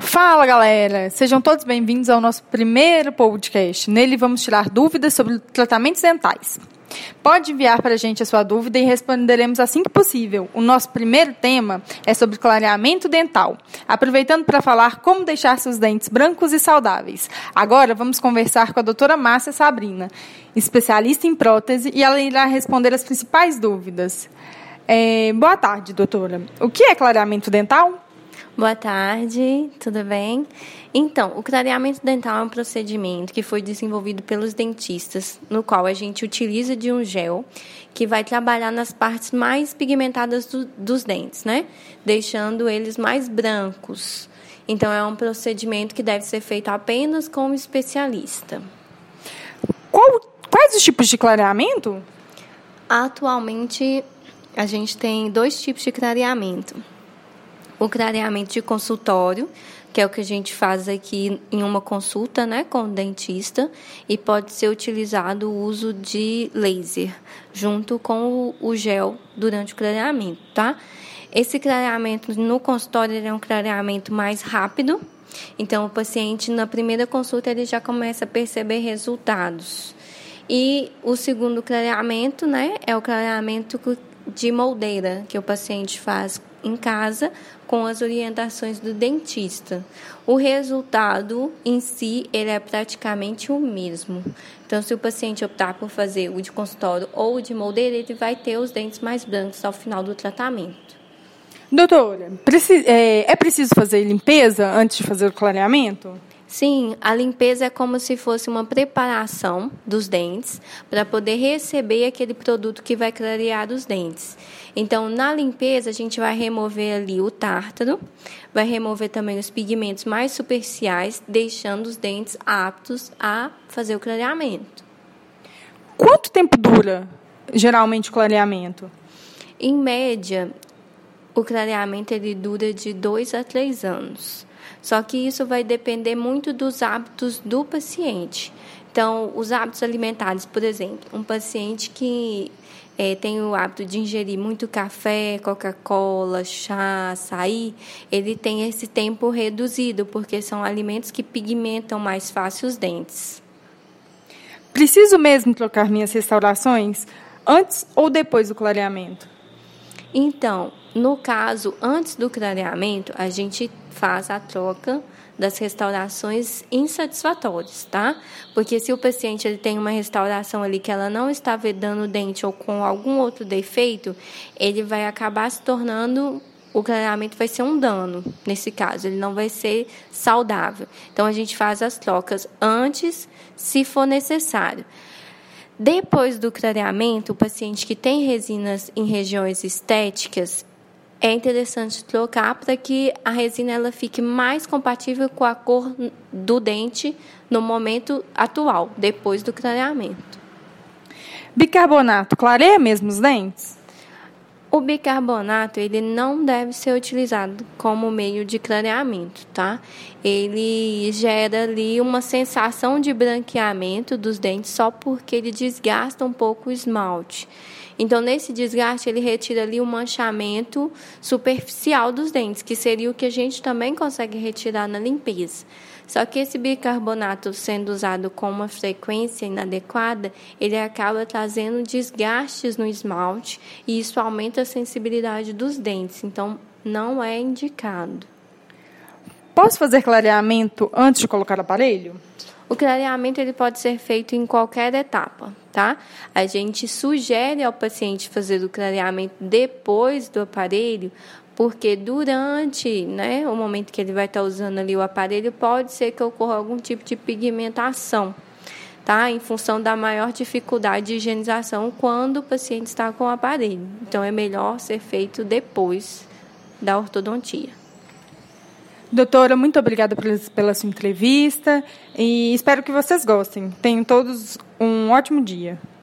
Fala galera, sejam todos bem-vindos ao nosso primeiro podcast. Nele vamos tirar dúvidas sobre tratamentos dentais. Pode enviar para a gente a sua dúvida e responderemos assim que possível. O nosso primeiro tema é sobre clareamento dental, aproveitando para falar como deixar seus dentes brancos e saudáveis. Agora vamos conversar com a doutora Márcia Sabrina, especialista em prótese, e ela irá responder as principais dúvidas. É, boa tarde, doutora. O que é clareamento dental? Boa tarde, tudo bem? Então, o clareamento dental é um procedimento que foi desenvolvido pelos dentistas, no qual a gente utiliza de um gel que vai trabalhar nas partes mais pigmentadas do, dos dentes, né? Deixando eles mais brancos. Então, é um procedimento que deve ser feito apenas com um especialista. Qual, quais os tipos de clareamento? Atualmente, a gente tem dois tipos de clareamento o clareamento de consultório, que é o que a gente faz aqui em uma consulta né, com o dentista, e pode ser utilizado o uso de laser, junto com o, gel durante o clareamento, tá? Esse clareamento no consultório é um clareamento mais rápido, então o paciente na primeira consulta ele já começa a perceber resultados. E o segundo clareamento, né, é o clareamento de moldeira que o paciente faz em casa com as orientações do dentista. O resultado em si ele é praticamente o mesmo. Então, se o paciente optar por fazer o de consultório ou o de moldeira, ele vai ter os dentes mais brancos ao final do tratamento. Doutora, é, é preciso fazer limpeza antes de fazer o clareamento? Sim, a limpeza é como se fosse uma preparação dos dentes para poder receber aquele produto que vai clarear os dentes. Então, na limpeza, a gente vai remover ali o tártaro, vai remover também os pigmentos mais superficiais, deixando os dentes aptos a fazer o clareamento. Quanto tempo dura geralmente o clareamento? Em média, o clareamento ele dura de dois a três anos. Só que isso vai depender muito dos hábitos do paciente. Então, os hábitos alimentares, por exemplo, um paciente que é, tem o hábito de ingerir muito café, Coca-Cola, chá, açaí, ele tem esse tempo reduzido, porque são alimentos que pigmentam mais fácil os dentes. Preciso mesmo trocar minhas restaurações antes ou depois do clareamento? Então, no caso, antes do clareamento, a gente faz a troca das restaurações insatisfatórias, tá? Porque se o paciente ele tem uma restauração ali que ela não está vedando o dente ou com algum outro defeito, ele vai acabar se tornando o clareamento vai ser um dano nesse caso, ele não vai ser saudável. Então a gente faz as trocas antes, se for necessário. Depois do clareamento, o paciente que tem resinas em regiões estéticas, é interessante trocar para que a resina ela fique mais compatível com a cor do dente no momento atual, depois do clareamento. Bicarbonato clareia mesmo os dentes? O bicarbonato ele não deve ser utilizado como meio de clareamento, tá? Ele gera ali uma sensação de branqueamento dos dentes só porque ele desgasta um pouco o esmalte. Então, nesse desgaste, ele retira ali o manchamento superficial dos dentes, que seria o que a gente também consegue retirar na limpeza. Só que esse bicarbonato sendo usado com uma frequência inadequada, ele acaba trazendo desgastes no esmalte e isso aumenta a sensibilidade dos dentes. Então, não é indicado. Posso fazer clareamento antes de colocar o aparelho? O clareamento ele pode ser feito em qualquer etapa, tá? A gente sugere ao paciente fazer o clareamento depois do aparelho, porque durante né, o momento que ele vai estar usando ali o aparelho, pode ser que ocorra algum tipo de pigmentação, tá? Em função da maior dificuldade de higienização quando o paciente está com o aparelho. Então, é melhor ser feito depois da ortodontia. Doutora, muito obrigada pela sua entrevista e espero que vocês gostem. Tenham todos um ótimo dia.